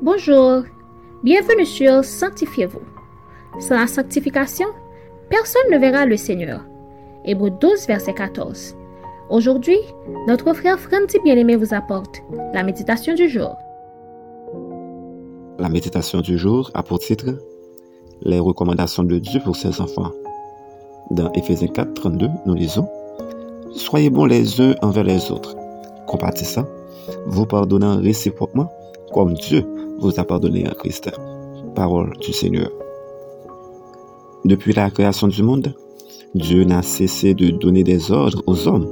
Bonjour, bienvenue sur Sanctifiez-vous. Sans la sanctification, personne ne verra le Seigneur. Hébreu 12, verset 14. Aujourd'hui, notre frère Franti Bien-Aimé vous apporte la méditation du jour. La méditation du jour a pour titre Les recommandations de Dieu pour ses enfants. Dans Éphésiens 4, 32, nous lisons Soyez bons les uns envers les autres, compatissants, vous pardonnant réciproquement, comme Dieu vous a pardonné en Christ. Parole du Seigneur. Depuis la création du monde, Dieu n'a cessé de donner des ordres aux hommes.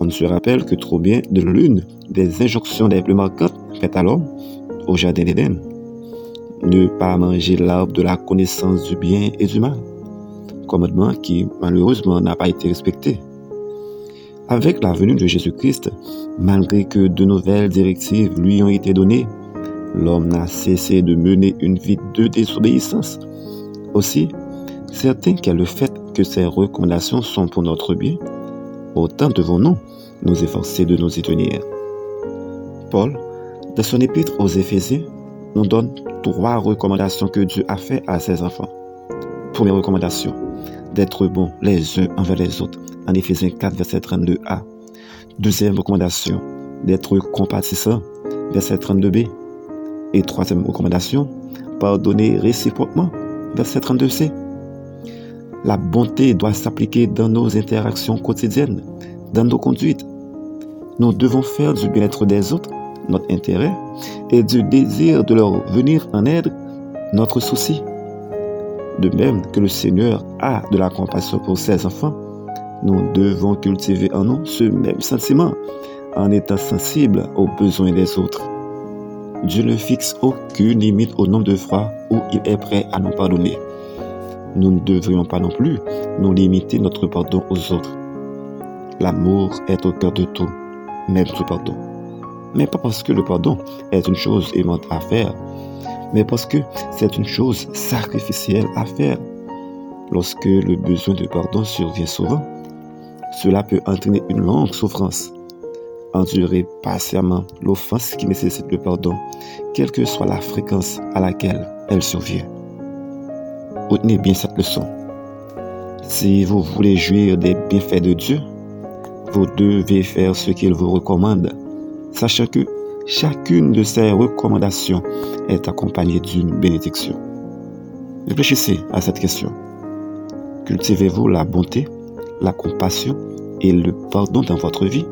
On se rappelle que trop bien de l'une des injonctions les plus marquantes faites à l'homme au Jardin d'Éden. Ne pas manger l'arbre de la connaissance du bien et du mal. Commandement qui malheureusement n'a pas été respecté. Avec la venue de Jésus-Christ, malgré que de nouvelles directives lui ont été données, l'homme n'a cessé de mener une vie de désobéissance. Aussi, certain qu'est le fait que ces recommandations sont pour notre bien, autant devons-nous nous efforcer de nous y tenir. Paul, dans son épître aux Éphésiens, nous donne trois recommandations que Dieu a faites à ses enfants. Première recommandation, d'être bons les uns envers les autres, en Éphésiens 4, verset 32a. Deuxième recommandation, d'être compatissant, verset 32b. Et troisième recommandation, pardonner réciproquement, verset 32c. La bonté doit s'appliquer dans nos interactions quotidiennes, dans nos conduites. Nous devons faire du bien-être des autres notre intérêt et du désir de leur venir en aide notre souci. De même que le Seigneur a de la compassion pour ses enfants, nous devons cultiver en nous ce même sentiment en étant sensibles aux besoins des autres. Dieu ne fixe aucune limite au nombre de fois où il est prêt à nous pardonner. Nous ne devrions pas non plus nous limiter notre pardon aux autres. L'amour est au cœur de tout, même du pardon. Mais pas parce que le pardon est une chose aimante à faire, mais parce que c'est une chose sacrificielle à faire. Lorsque le besoin de pardon survient souvent, cela peut entraîner une longue souffrance. Endurer patiemment l'offense qui nécessite le pardon, quelle que soit la fréquence à laquelle elle survient. Retenez bien cette leçon. Si vous voulez jouir des bienfaits de Dieu, vous devez faire ce qu'il vous recommande, sachant que chacune de ces recommandations est accompagnée d'une bénédiction. Réfléchissez à cette question. Cultivez-vous la bonté, la compassion et le pardon dans votre vie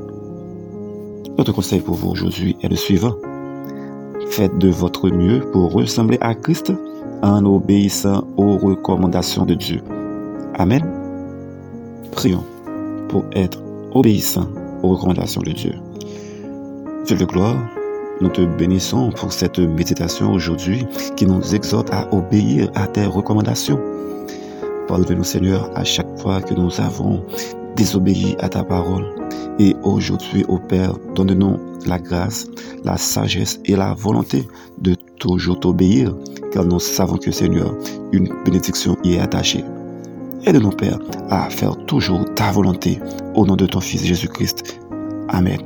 Notre conseil pour vous aujourd'hui est le suivant. Faites de votre mieux pour ressembler à Christ en obéissant aux recommandations de Dieu. Amen. Prions pour être obéissants aux recommandations de Dieu. Dieu de gloire, nous te bénissons pour cette méditation aujourd'hui qui nous exhorte à obéir à tes recommandations. Pardonne-nous Seigneur à chaque fois que nous avons désobéi à ta parole. Et aujourd'hui, au Père, donne-nous la grâce, la sagesse et la volonté de toujours t'obéir, car nous savons que Seigneur, une bénédiction y est attachée. Aide-nous, Père, à faire toujours ta volonté au nom de ton Fils Jésus-Christ. Amen.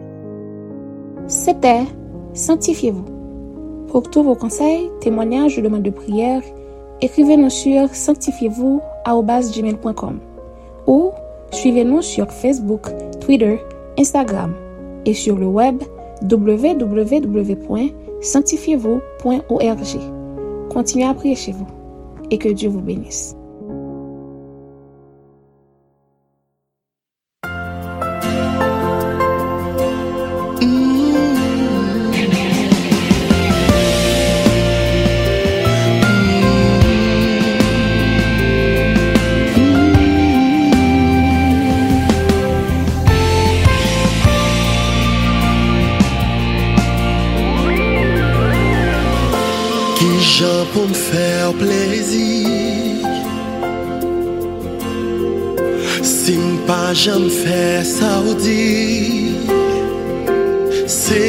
C'était Sanctifiez-vous. Pour tous vos conseils, témoignages demandes de prière, écrivez-nous sur ou suivez-nous sur Facebook, Twitter, Instagram et sur le web www.sanctifiez-vous.org. Continuez à prier chez vous et que Dieu vous bénisse. Ki jan pou m fèr plezi Si m pa jan m fè sa ou di Se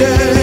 Yeah.